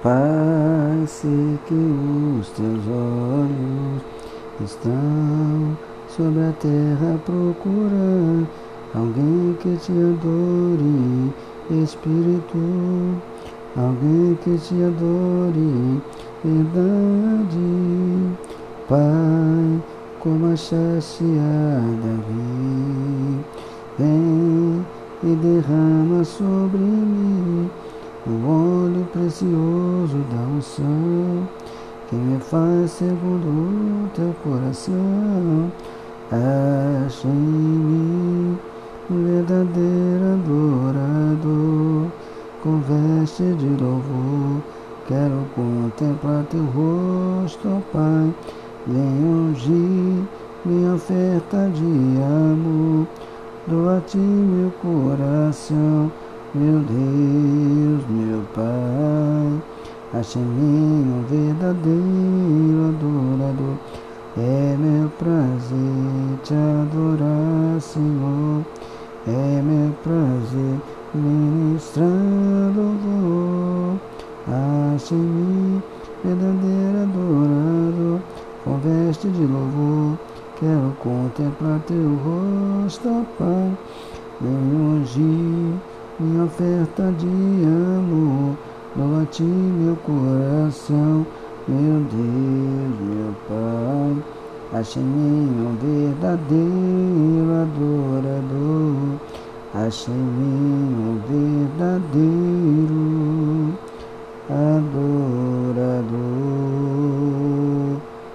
Pai, sei que os teus olhos estão sobre a terra procurando alguém que te adore, Espírito, alguém que te adore, verdade, Pai, como achaste a Davi, vem e derrama sobre mim o óleo precioso da unção, que me faz segundo o teu coração. Acha em mim um verdadeiro adorador, com veste de louvor. Quero contemplar teu rosto, ó Pai. Vem ungir minha oferta de amor. Dou a ti meu coração meu Deus, meu Pai, acha em mim um verdadeiro adorador. É meu prazer te adorar, Senhor. É meu prazer ministrar louvor. Acha em mim verdadeiro adorador, com veste de louvor. Quero contemplar teu rosto, Pai. Vem ungir minha oferta de amor. Dou a ti meu coração, meu Deus, meu Pai. Ache em mim um verdadeiro adorador. Ache em mim um verdadeiro